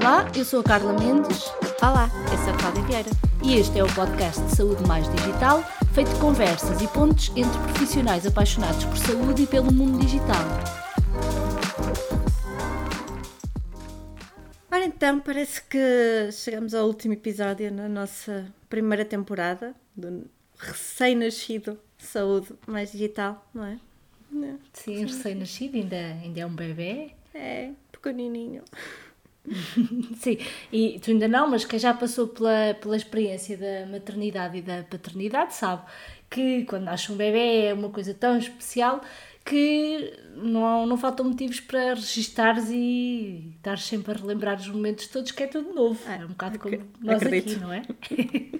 Olá, eu sou a Carla Mendes. Olá, eu sou a Cláudia Vieira. E este é o podcast de Saúde Mais Digital, feito de conversas e pontos entre profissionais apaixonados por saúde e pelo mundo digital. Ora então, parece que chegamos ao último episódio na nossa primeira temporada do recém-nascido Saúde Mais Digital, não é? Sim, recém-nascido, ainda, ainda é um bebê. É, pequenininho. Sim, e tu ainda não, mas quem já passou pela, pela experiência da maternidade e da paternidade sabe que quando nasce um bebê é uma coisa tão especial que não, não faltam motivos para registares e estar sempre a relembrar os momentos todos que é tudo novo. É, é um bocado como nós acredito. aqui, não é?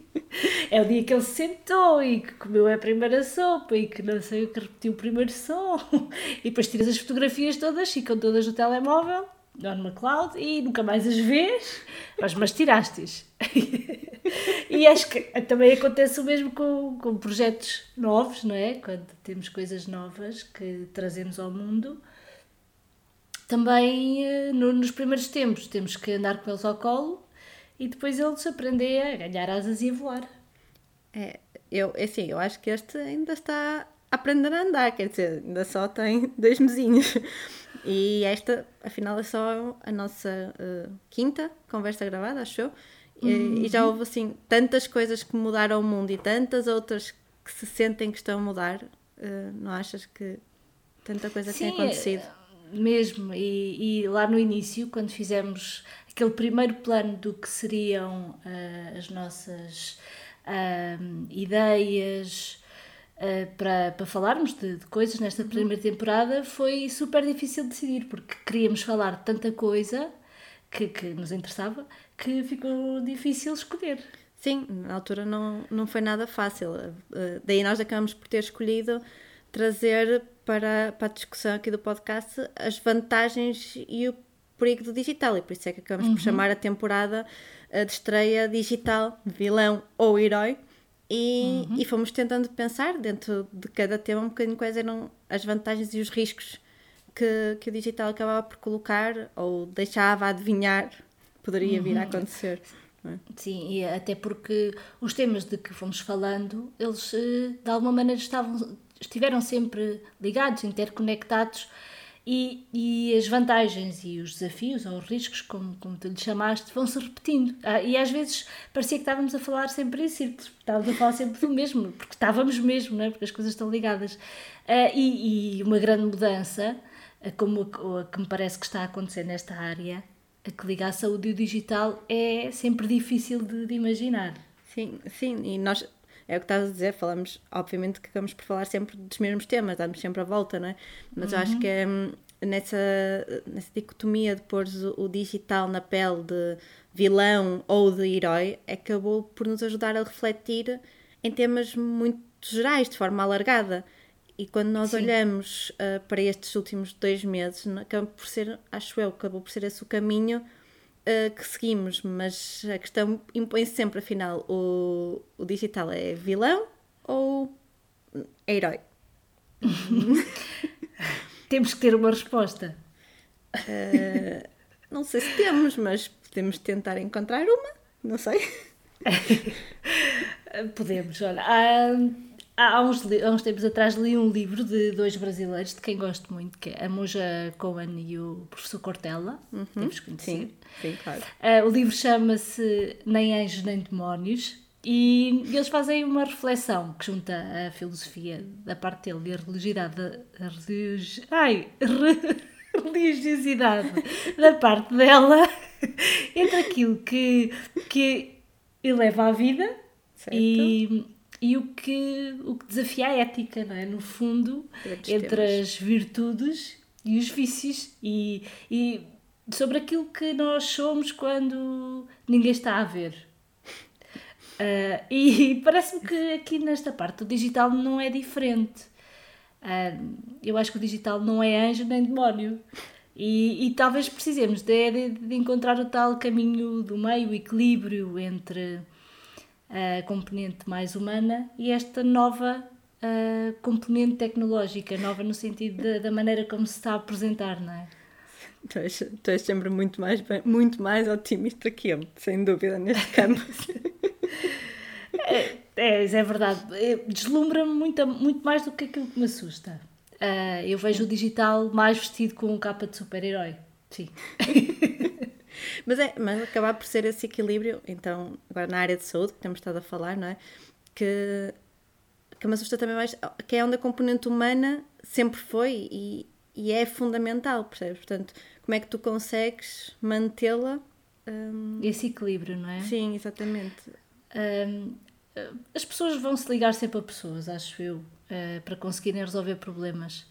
é o dia que ele se sentou e que comeu a primeira sopa e que não sei o que repetiu o primeiro som e depois tiras as fotografias todas, ficam todas no telemóvel numa cloud e nunca mais as vês, mas, mas tiraste-as. e acho que também acontece o mesmo com, com projetos novos, não é? Quando temos coisas novas que trazemos ao mundo. Também eh, no, nos primeiros tempos temos que andar com eles ao colo e depois eles aprendem a ganhar asas e a voar. É, eu, é assim, eu acho que este ainda está a aprender a andar, quer dizer, ainda só tem dois mesinhos. E esta, afinal, é só a nossa uh, quinta conversa gravada, achou? Uhum. E já houve assim tantas coisas que mudaram o mundo e tantas outras que se sentem que estão a mudar. Uh, não achas que tanta coisa Sim, tem acontecido? Mesmo, e, e, lá no início, quando fizemos aquele primeiro plano do que seriam uh, as nossas ideias, uh, para, para falarmos de, de, coisas nesta uhum. primeira temporada foi super difícil decidir, porque queríamos falar de tanta coisa que, que nos interessava que ficou difícil escolher. Sim, na altura não, não foi nada fácil. Uh, daí nós acabamos por ter escolhido trazer para, para a discussão aqui do podcast as vantagens e o perigo do digital. E por isso é que acabamos uhum. por chamar a temporada uh, de estreia digital, vilão ou herói. E, uhum. e fomos tentando pensar dentro de cada tema um bocadinho quais eram as vantagens e os riscos que, que o digital acabava por colocar ou deixava adivinhar poderia vir a uhum. acontecer. É? Sim, e até porque os temas de que fomos falando, eles eh, de alguma maneira estavam, estiveram sempre ligados, interconectados e, e as vantagens e os desafios ou os riscos, como, como tu lhe chamaste, vão-se repetindo. Ah, e às vezes parecia que estávamos a falar sempre em círculos, estávamos a falar sempre do mesmo, porque estávamos mesmo, não é? porque as coisas estão ligadas. Ah, e, e, uma grande mudança, ah, como a, a que me parece que está a acontecer nesta área, a que liga a saúde e o digital, é sempre difícil de, de imaginar. Sim, sim, e nós é o que estás a dizer, falamos, obviamente que acabamos por falar sempre dos mesmos temas, damos sempre a volta, não é? Mas uhum. eu acho uhum. que é nessa, nessa dicotomia de pôr o, o digital na pele de vilão ou de herói, acabou por nos ajudar a refletir em temas muito gerais, de forma alargada. E quando nós Sim. olhamos uh, para estes últimos dois meses, acaba por ser, acho eu, acabou por ser esse o caminho uh, que seguimos, mas a questão impõe-se sempre, afinal, o, o digital é vilão ou é herói? temos que ter uma resposta. Uh, não sei se temos, mas podemos tentar encontrar uma, não sei. podemos, olha. Há, há, uns, há uns tempos atrás li um livro de dois brasileiros, de quem gosto muito, que é a Moja Cohen e o professor Cortella. Uhum, Temos conhecer. Sim, sim, claro. Uh, o livro chama-se Nem Anjos Nem Demónios. E eles fazem uma reflexão que junta a filosofia da parte dele e a religiosidade, a religi... Ai, religiosidade da parte dela entre aquilo que, que eleva a vida e, e o, que, o que desafia a ética, não é? No fundo, entre temas. as virtudes e os vícios e, e sobre aquilo que nós somos quando ninguém está a ver. Uh, e parece-me que aqui nesta parte o digital não é diferente. Uh, eu acho que o digital não é anjo nem demónio. E, e talvez precisemos de, de, de, encontrar o tal caminho do meio, o equilíbrio entre a componente mais humana e esta nova uh, componente tecnológica, nova no sentido de, da maneira como se está a apresentar, não é? Tu és, tu és sempre muito mais, muito mais otimista que eu, sem dúvida, neste campo. é, é, é verdade. Deslumbra-me muito, muito mais do que aquilo que me assusta. Uh, eu vejo o digital mais vestido com um capa de super-herói. Sim. mas, é, mas acabar por ser esse equilíbrio, então, agora na área de saúde, que temos estado a falar, não é? Que, que me assusta também mais, que é onde a componente humana sempre foi e, e é fundamental, percebes? Portanto, como é que tu consegues mantê-la? Um... Esse equilíbrio, não é? Sim, exatamente. Um, as pessoas vão se ligar sempre a pessoas, acho eu, uh, para conseguirem resolver problemas.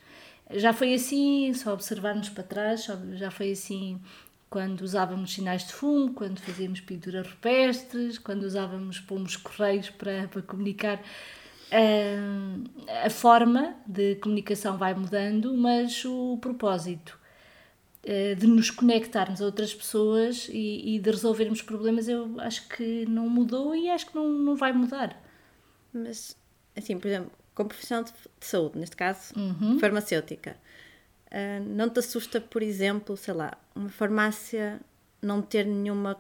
Já foi assim, só observarmos para trás, já foi assim quando usávamos sinais de fumo, quando fazíamos pinturas rupestres, quando usávamos pomos correios para, para comunicar. Uh, a forma de comunicação vai mudando, mas o propósito uh, de nos conectarmos a outras pessoas e, e, de resolvermos problemas, eu acho que não mudou e acho que não, não vai mudar. Mas, assim, por exemplo, como profissional de, de saúde, neste caso, uhum. farmacêutica, uh, não te assusta, por exemplo, sei lá, uma farmácia não ter nenhuma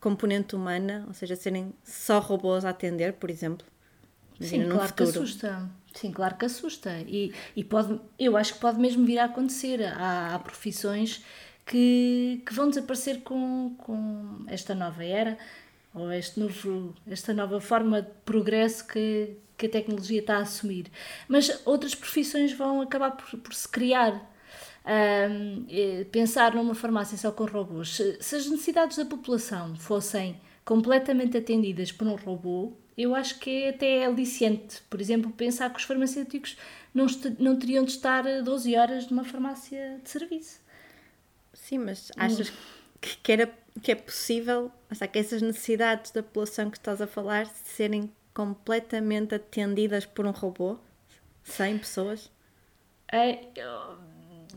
componente humana, ou seja, serem só robôs a atender, por exemplo? Sim, claro futuro. que assusta. Sim, claro que assusta. E, e pode, eu acho que pode mesmo vir a acontecer. Há, há profissões que, que vão desaparecer com, com esta nova era ou este novo, esta nova forma de progresso que, que a tecnologia está a assumir. Mas outras profissões vão acabar por, por se criar. Um, pensar numa farmácia só com robôs. Se, se as necessidades da população fossem completamente atendidas por um robô, eu acho que é até aliciante. Por exemplo, pensar que os farmacêuticos não, não teriam de estar 12 horas numa farmácia de serviço. Sim, mas achas que, que, era, que é possível, seja, que essas necessidades da população que estás a falar serem completamente atendidas por um robô? 100 pessoas? É,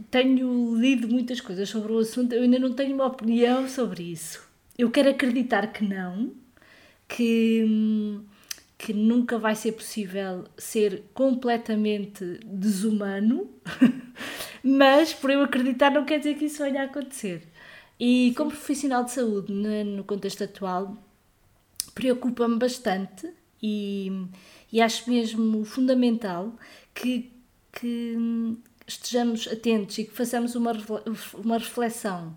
tenho lido muitas coisas sobre o assunto, eu ainda não tenho uma opinião sobre isso. Eu quero acreditar que não, que, que nunca vai ser possível ser completamente desumano, mas por eu acreditar não quer dizer que isso venha a acontecer. E como profissional de saúde, no contexto atual, preocupa-me bastante e, e acho mesmo fundamental que, que estejamos atentos e que façamos uma, uma reflexão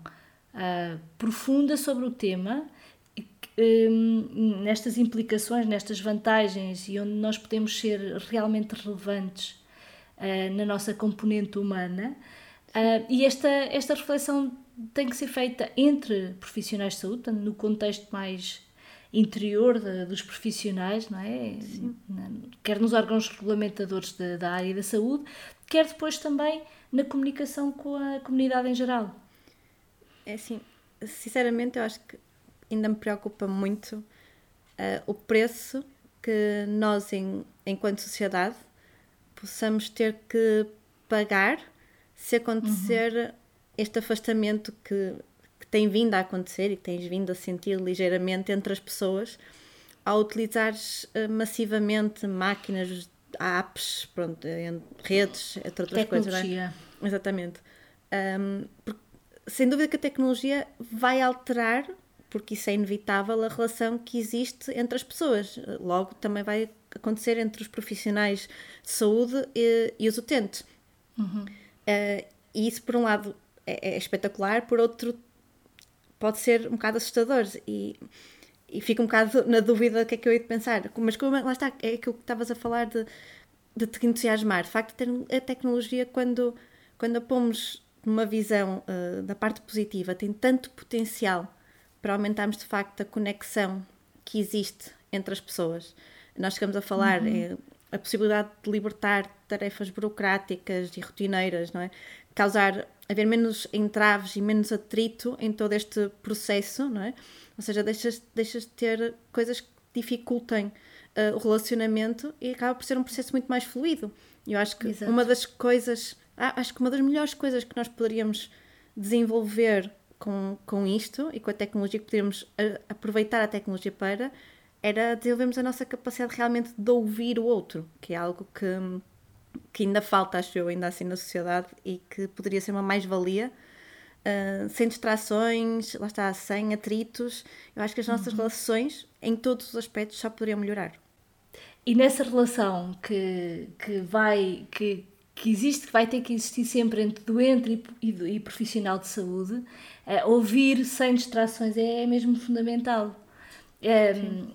uh, profunda sobre o tema um, nestas implicações, nestas vantagens e onde nós podemos ser realmente relevantes uh, na nossa componente humana. Uh, e esta, esta reflexão tem que ser feita entre profissionais de saúde, no contexto mais interior de, dos profissionais, não é? Sim. Quer nos órgãos regulamentadores da, da área da saúde, quer depois também na comunicação com a comunidade em geral. É assim, sinceramente, eu acho que ainda me preocupa muito uh, o preço que nós, em, enquanto sociedade, possamos ter que pagar se acontecer uhum. este afastamento que, que tem vindo a acontecer e que tens vindo a sentir ligeiramente entre as pessoas ao utilizares uh, massivamente máquinas, apps, pronto, redes, entre outras Tecnologia. coisas. Não é? Exatamente. Um, porque, sem dúvida que a tecnologia vai alterar porque isso é inevitável, a relação que existe entre as pessoas. Logo, também vai acontecer entre os profissionais de saúde e, e os utentes. Uhum. Uh, e isso, por um lado, é, é, espetacular, por outro, pode ser um bocado assustador. E, e fico um bocado na dúvida do que é que eu hei de pensar. Mas como lá está, é aquilo que estavas a falar de, de te entusiasmar. De facto, a tecnologia, quando, quando a pomos numa visão uh, da parte positiva, tem tanto potencial para aumentarmos de facto a conexão que existe entre as pessoas. Nós chegamos a falar uhum. é, a possibilidade de libertar tarefas burocráticas e rotineiras, não é? Causar, haver menos entraves e menos atrito em todo este processo, não é? Ou seja, deixas, deixas de ter coisas que dificultem uh, o relacionamento e acaba por ser um processo muito mais fluido. Eu acho que Exato. uma das coisas, ah, acho que uma das melhores coisas que nós poderíamos desenvolver com, com isto e com a tecnologia que podemos aproveitar a tecnologia para era desenvolvermos a nossa capacidade realmente de ouvir o outro, que é algo que, que ainda falta, acho eu, ainda assim na sociedade e que poderia ser uma mais-valia uh, sem distrações, lá está, sem atritos. Eu acho que as nossas uhum. relações, em todos os aspectos, só poderiam melhorar. E nessa relação que, que vai, que, que existe, que vai ter que existir sempre entre doente e, e, e profissional de saúde, uh, ouvir sem distrações é, é mesmo fundamental. Um,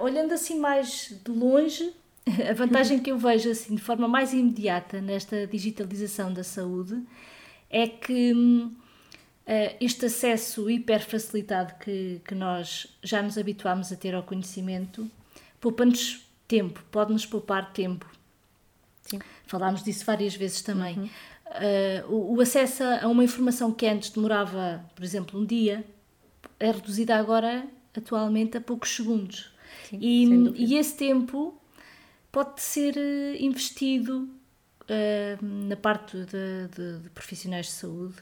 olhando assim mais de longe, a vantagem que eu vejo assim de forma mais imediata nesta digitalização da saúde é que uh, este acesso hiper facilitado que, que nós já nos habituámos a ter ao conhecimento poupa-nos tempo, pode-nos poupar tempo. Sim. Falámos disso várias vezes também. Uhum. Uh, o, o, acesso a uma informação que antes demorava, por exemplo, um dia, é reduzida agora, atualmente, a poucos segundos. Sim, e, e esse tempo pode ser eh, investido uh, na parte de, de, de, profissionais de saúde.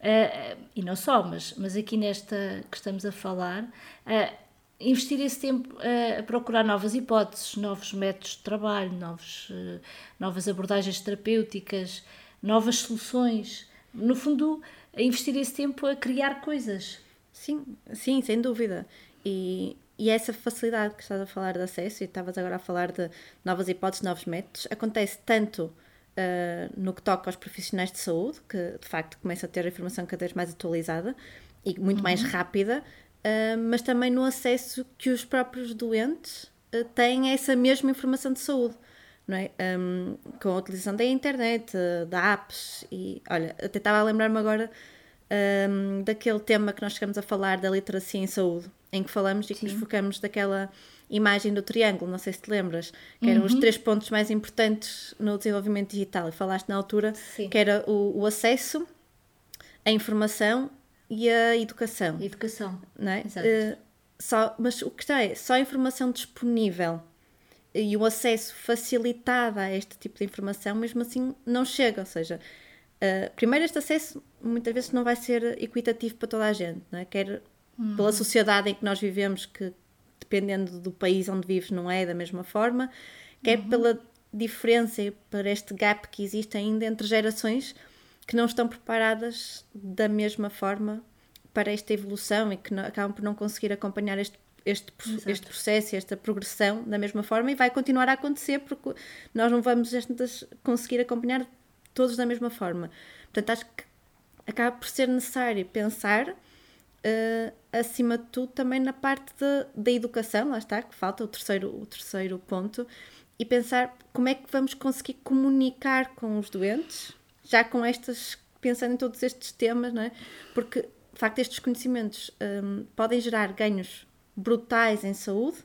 Uh, e não só, mas, mas aqui nesta que estamos a falar, uh, investir esse tempo a procurar novas hipóteses, novos métodos de trabalho, novos, novas abordagens terapêuticas, novas soluções. No fundo, investir esse tempo a criar coisas. Sim, sim, sem dúvida. E, e essa facilidade que estás a falar de acesso, e estavas agora a falar de novas hipóteses, novos métodos, acontece tanto uh, no que toca aos profissionais de saúde, que de facto começam a ter a informação cada vez mais atualizada e muito uhum. mais rápida, uh, mas também no acesso que os próprios doentes uh, têm a essa mesma informação de saúde. Não é? Um, com a utilização da internet, de apps, e olha, até estava a lembrar-me agora um, daquele tema que nós chegamos a falar da literacia em saúde, em que falamos e que nos focamos daquela imagem do triângulo, não sei se te lembras, que eram uhum. os três pontos mais importantes no desenvolvimento digital. E falaste na altura Sim. que era o, o, acesso, a informação e a educação. Educação. Não é? Exato. Uh, só, mas o que está é só a informação disponível e o acesso facilitado a este tipo de informação, mesmo assim, não chega. Ou seja, uh, primeiro, este acesso muitas vezes não vai ser equitativo para toda a gente, não é? quer uhum. pela sociedade em que nós vivemos, que dependendo do país onde vives não é da mesma forma, quer uhum. pela diferença e para este gap que existe ainda entre gerações que não estão preparadas da mesma forma para esta evolução e que não, acabam por não conseguir acompanhar este, este, este processo, esta progressão da mesma forma e vai continuar a acontecer porque nós não vamos conseguir acompanhar todos da mesma forma. Portanto, acho que acaba por ser necessário pensar uh, acima de tudo também na parte de, da educação, lá está, que falta o terceiro, o terceiro ponto, e pensar como é que vamos conseguir comunicar com os doentes, já com estas, pensando em todos estes temas, não é? Porque, de facto, estes conhecimentos um, podem gerar ganhos brutais em saúde,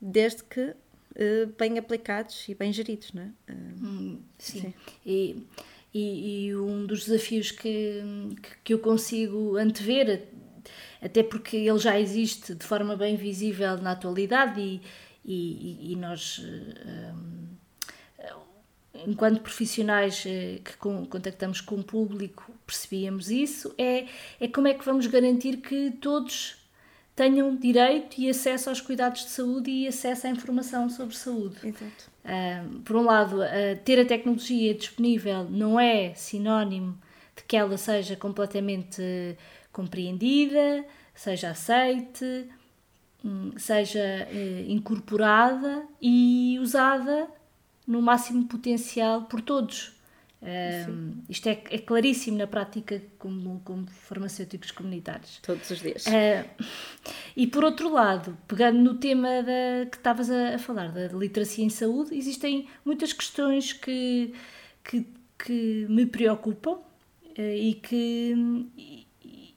desde que bem aplicados e bem geridos, não é? Hum, sim. sim. E, e, e, um dos desafios que, que eu consigo antever até porque ele já existe de forma bem visível na atualidade e, e, e nós, um, enquanto profissionais eh, que contactamos com o público, percebíamos isso, é, é como é que vamos garantir que todos tenham direito e acesso aos cuidados de saúde e acesso à informação sobre saúde. Exato. Um, por um lado, uh, ter a tecnologia disponível não é sinónimo de que ela seja completamente compreendida, seja aceite, hum, seja eh, incorporada e usada no máximo potencial por todos. Um, isto é, é, claríssimo na prática como, como farmacêuticos comunitários. Todos os dias. Uh, e por outro lado, pegando no tema da, que estavas a, a, falar, da literacia em saúde, existem muitas questões que, que, que me preocupam uh, e que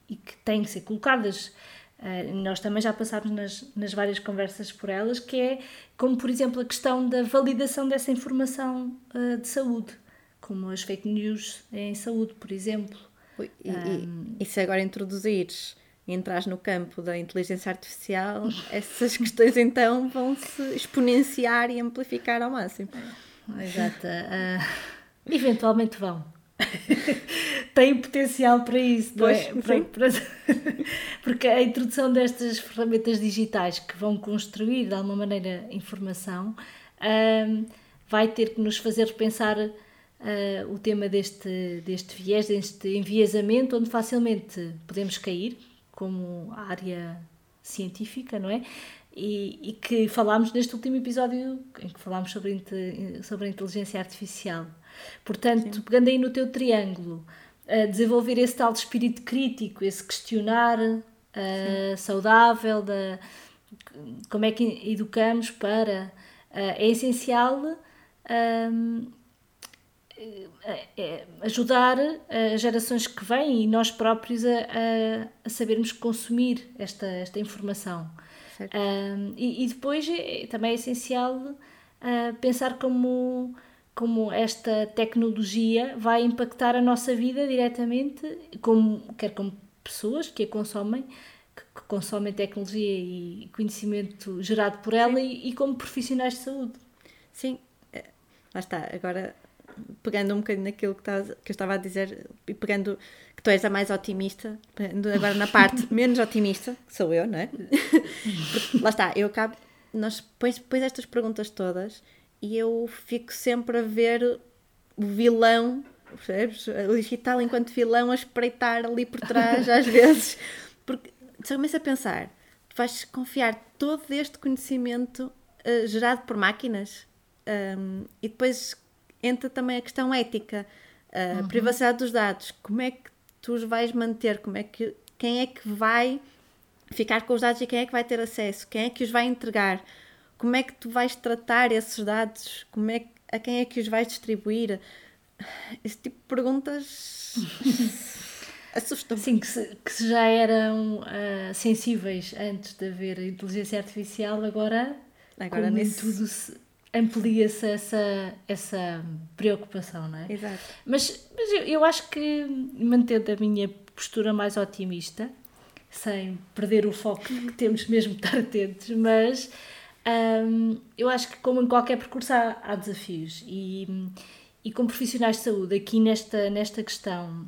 e que têm que ser colocadas. Uh, nós também já passámos nas, nas várias conversas por elas, que é como, por exemplo, a questão da validação dessa informação de saúde, como as fake news em saúde, por exemplo. E, um, e se agora introduzires e entras no campo da inteligência artificial, essas questões então vão se exponenciar e amplificar ao máximo. Exato. Uh, eventualmente vão. tem potencial para isso, não é? Para, para, porque a introdução destas ferramentas digitais que vão construir de alguma maneira informação um, vai ter que nos fazer repensar uh, o tema deste, deste viés, deste enviesamento, onde facilmente podemos cair, como área científica, não é? E, e, que falámos neste último episódio em que falámos sobre, sobre a inteligência artificial. Portanto, Sim. pegando aí no teu triângulo, uh, desenvolver esse tal de espírito crítico, esse questionar uh, saudável, da, como é que educamos para. Uh, é essencial um, ajudar as gerações que vêm e nós próprios a, a, a sabermos consumir esta, esta informação. Um, e, e, depois é, também é essencial uh, pensar como, como esta tecnologia vai impactar a nossa vida diretamente, como, quer como pessoas que a consomem, que, que consomem tecnologia e conhecimento gerado por ela, e, e, como profissionais de saúde. Sim, é, lá está. Agora, pegando um bocadinho naquilo que, que eu estava a dizer e pegando que tu és a mais otimista, agora na parte menos otimista, que sou eu, não é? Porque, lá está, eu acabo, nós pões, pões estas perguntas todas e eu fico sempre a ver o vilão, percebes? O digital enquanto vilão a espreitar ali por trás às vezes, porque você começa a pensar, tu vais confiar todo este conhecimento uh, gerado por máquinas um, e depois entra também a questão ética, a uhum. privacidade dos dados. Como é que tu os vais manter? Como é que, quem é que vai ficar com os dados e quem é que vai ter acesso? Quem é que os vai entregar? Como é que tu vais tratar esses dados? Como é, a quem é que os vais distribuir? Esse tipo de perguntas assustam. Sim, que, se, que já eram uh, sensíveis antes de haver inteligência artificial, agora, agora nesse... tudo se amplia-se essa, essa preocupação, não é? Exato. Mas, mas eu, eu acho que, mantendo a minha postura mais otimista, sem perder o foco que temos mesmo de estar atentos, mas um, eu acho que, como em qualquer percurso, há, há desafios. E, e como profissionais de saúde, aqui nesta, nesta questão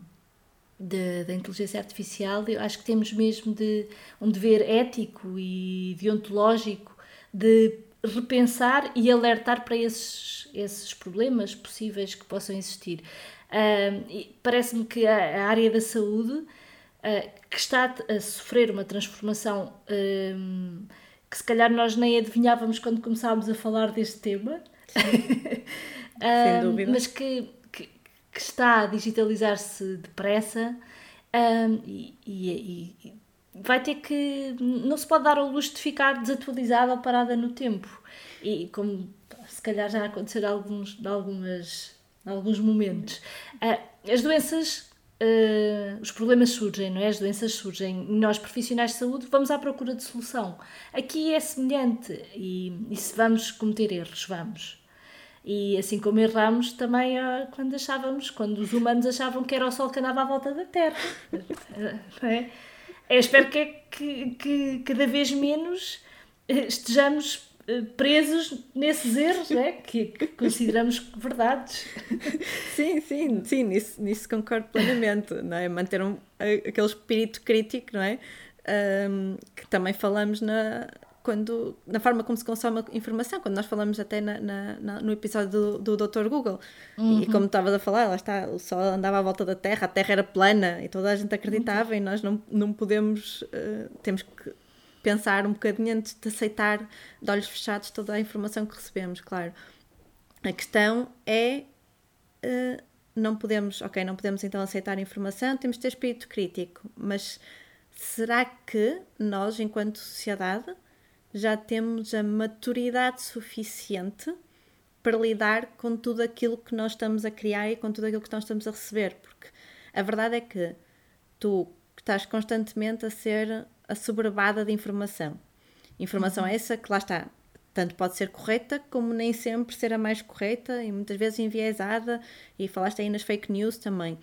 da inteligência artificial, eu acho que temos mesmo de um dever ético e deontológico de repensar e alertar para esses, esses problemas possíveis que possam existir. Uh, Parece-me que a, a, área da saúde, uh, que está a sofrer uma transformação uh, que se calhar nós nem adivinhávamos quando começámos a falar deste tema, mas que, que, que, está a digitalizar-se depressa e, e, e vai ter que. Não se pode dar ao luxo de ficar desatualizada ou parada no tempo. E como se calhar já aconteceu em alguns, algumas, alguns momentos. Uh, as doenças. Uh, os problemas surgem, não é? As doenças surgem. Nós, profissionais de saúde, vamos à procura de solução. Aqui é semelhante e, e se vamos cometer erros, vamos. E assim como erramos também uh, quando achávamos, quando os humanos achavam que era o Sol que andava à volta da Terra. não é? Eu espero que, que, que cada vez menos eh, estejamos eh, presos nesses erros né? que, que consideramos verdades. Sim, sim, sim, nisso, nisso concordo plenamente, não é? Manter um, aquele espírito crítico, não é? Um, que também falamos na, quando, na forma como se consome a informação, quando nós falamos até na, na, na no episódio do, do Dr. Google. Uhum. E como estavas a falar, lá está, o Sol andava à volta da Terra, a Terra era plana e toda a gente acreditava uhum. e nós não, não podemos, uh, temos que pensar um bocadinho antes de aceitar de olhos fechados toda a informação que recebemos, claro. A questão é. Uh, não podemos, ok, não podemos então aceitar informação, temos de ter espírito crítico, mas será que nós, enquanto sociedade, já temos a maturidade suficiente para lidar com tudo aquilo que nós estamos a criar e com tudo aquilo que nós estamos a receber, porque a verdade é que tu estás constantemente a ser assoberbada de informação. Informação uhum. essa que lá está, tanto pode ser correta como nem sempre ser a mais correta e muitas vezes enviesada, e falaste aí nas fake news também.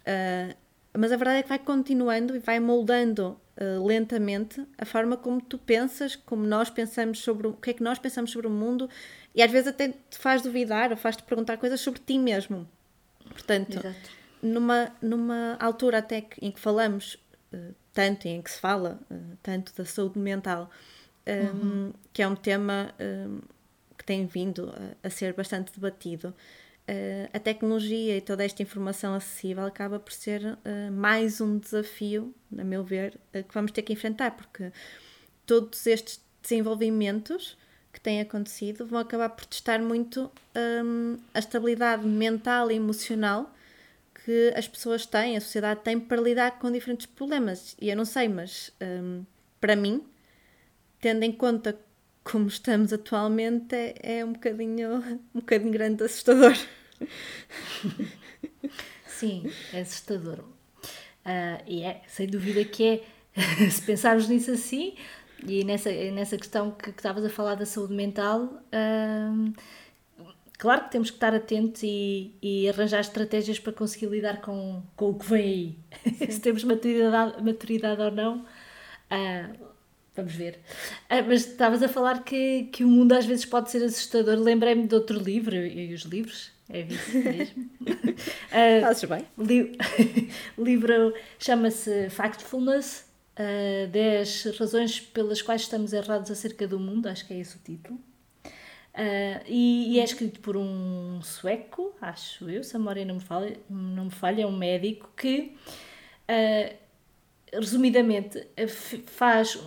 Uh, mas a verdade é que vai continuando e vai moldando uh, lentamente a forma como tu pensas, como nós pensamos sobre o, o que é que nós pensamos sobre o mundo e às vezes até te faz duvidar ou faz-te perguntar coisas sobre ti mesmo. Portanto, numa, numa altura até que, em que falamos uh, tanto e em que se fala uh, tanto da saúde mental, um, uhum. que é um tema um, que tem vindo a, a, ser bastante debatido, a tecnologia e toda esta informação acessível acaba por ser uh, mais um desafio, a meu ver, uh, que vamos ter que enfrentar, porque todos estes desenvolvimentos que têm acontecido vão acabar por testar muito um, a estabilidade mental e emocional que as pessoas têm, a sociedade tem para lidar com diferentes problemas. E eu não sei, mas um, para mim, tendo em conta como estamos atualmente, é, é um bocadinho um bocadinho grande assustador. Sim, é assustador. Uh, e é, sem dúvida que é, se pensarmos nisso assim, e nessa, nessa questão que, que estavas a falar da saúde mental, uh, claro que temos que estar atentos e, e, arranjar estratégias para conseguir lidar com, com o que vem aí. se temos maturidade, maturidade ou não, uh, vamos ver. Uh, mas estavas a falar que, que o mundo às vezes pode ser assustador. Lembrei-me de outro livro, e os livros é isso mesmo. uh, Fazes bem. Li o livro chama-se Factfulness, uh, 10 razões pelas quais estamos errados acerca do mundo, acho que é esse o título. Uh, e, e, é escrito por um sueco, acho eu, se a memória não me falha, não me falha é um médico que, uh, resumidamente, faz,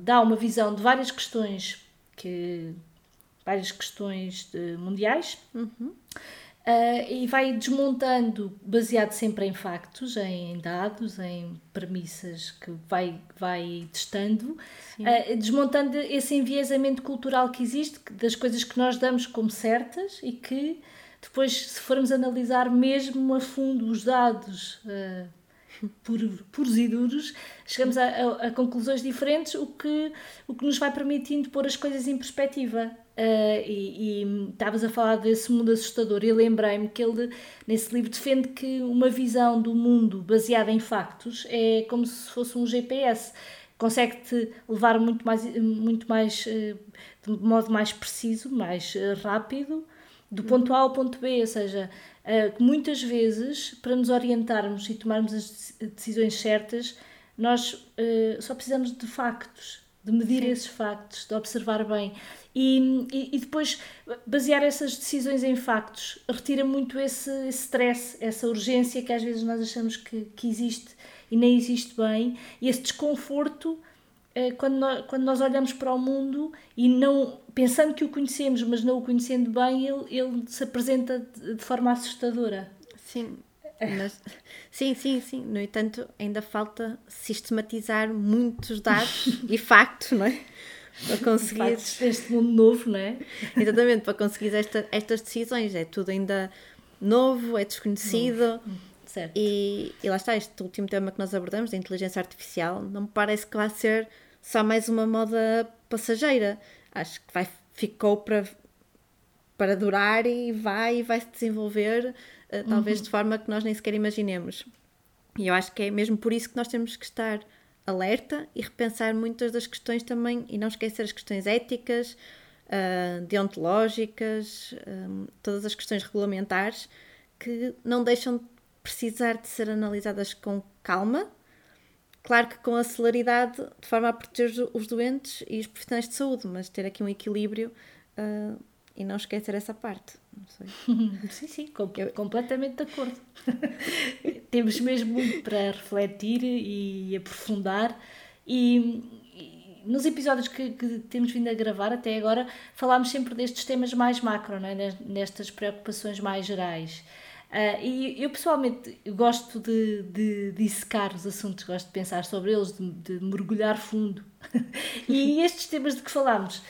dá uma visão de várias questões que várias questões de, mundiais. Uhum. Uh, e vai desmontando, baseado sempre em factos, em dados, em premissas que vai, vai testando, uh, desmontando esse enviesamento cultural que existe, das coisas que nós damos como certas e que depois, se formos analisar mesmo a fundo os dados uh, puros e duros, chegamos a, a, a, conclusões diferentes, o que, o que nos vai permitindo pôr as coisas em perspectiva. Uh, e estavas a falar desse mundo assustador e lembrei-me que ele nesse livro defende que uma visão do mundo baseada em factos é como se fosse um GPS consegue-te levar muito mais muito mais uh, de modo mais preciso mais uh, rápido do ponto A ao ponto B ou seja que muitas vezes para nos orientarmos e tomarmos as decisões certas nós só precisamos de factos de medir Sim. esses factos, de observar bem e, e, e, depois basear essas decisões em factos retira muito esse, esse stress, essa urgência que às vezes nós achamos que, que existe e nem existe bem, e esse desconforto eh, quando, nós, quando nós olhamos para o mundo e não pensando que o conhecemos, mas não o conhecendo bem, ele, ele se apresenta de, forma assustadora. Sim, mas, sim, sim, sim. No entanto, ainda falta sistematizar muitos dados e factos, não é? Para conseguir. este mundo novo, não é? Exatamente, para conseguir esta, estas decisões. É tudo ainda novo, é desconhecido. Novo. Certo. E, e lá está, este último tema que nós abordamos, da inteligência artificial, não me parece que vai ser só mais uma moda passageira. Acho que vai, ficou para, para durar e vai, vai se desenvolver uh, talvez uhum. de forma que nós nem sequer imaginemos. E eu acho que é mesmo por isso que nós temos que estar alerta e repensar muitas das questões também, e não esquecer as questões éticas, uh, deontológicas, um, todas as questões regulamentares que não deixam de precisar de ser analisadas com calma, claro que com a celeridade, de forma a proteger os doentes e os profissionais de saúde, mas ter aqui um equilíbrio uh, e não esquecer essa parte. sim, sim, com, eu... completamente de acordo. Temos mesmo muito para refletir e aprofundar e, e nos episódios que, que, temos vindo a gravar até agora falámos sempre destes temas mais macro, não é? nestas preocupações mais gerais. Uh, e eu pessoalmente gosto de, de dissecar os assuntos, gosto de pensar sobre eles, de, de mergulhar fundo. e estes temas de que falámos,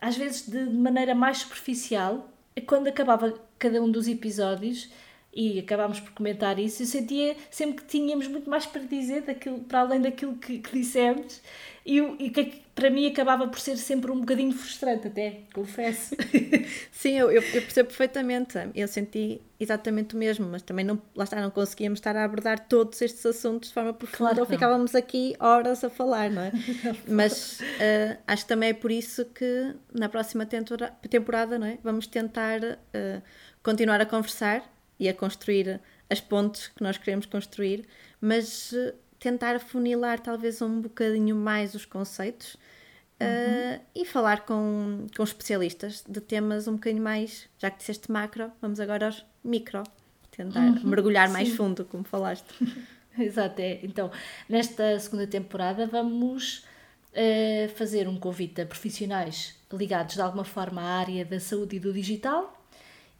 às vezes de maneira mais superficial, quando acabava cada um dos episódios e acabámos por comentar isso, eu sentia sempre que tínhamos muito mais para dizer daquilo, para além daquilo que, que dissemos e, e que para mim acabava por ser sempre um bocadinho frustrante até, confesso. Sim, eu, eu, percebo perfeitamente, eu senti exatamente o mesmo, mas também não, lá está, não conseguíamos estar a abordar todos estes assuntos de forma profunda claro ou ficávamos aqui horas a falar, não é? mas uh, acho que também é por isso que na próxima temporada não é? vamos tentar uh, continuar a conversar e a construir as pontes que nós queremos construir, mas uh, tentar funilar talvez um bocadinho mais os conceitos uh, e falar com, com especialistas de temas um bocadinho mais, já que disseste macro, vamos agora aos micro, tentar uhum, mergulhar mais sim. fundo, como falaste. Exato, é. Então, nesta segunda temporada vamos uh, fazer um convite a profissionais ligados de alguma forma à área da saúde e do digital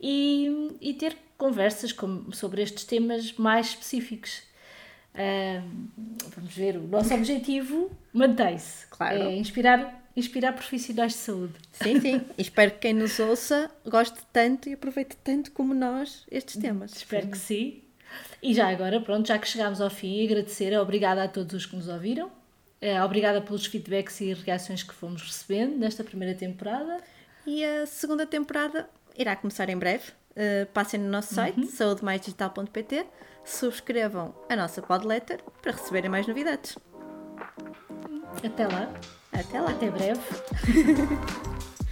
e, e ter conversas com, sobre estes temas mais específicos. Uh, vamos ver, o nosso objetivo mantém-se. Claro. É inspirar, inspirar profissionais de saúde. Sim, sim. espero que quem nos ouça goste tanto e aproveite tanto como nós estes temas. Espero sim. que sim. E já agora, pronto, já que chegámos ao fim, agradecer, obrigada a todos os que nos ouviram. É, obrigada pelos feedbacks e reações que fomos recebendo nesta primeira temporada. E a segunda temporada irá começar em breve. Uh, passem no nosso site, uhum. saudemaisdigital.pt, subscrevam a nossa podletter para receberem mais novidades. Até lá. Até lá. Até breve.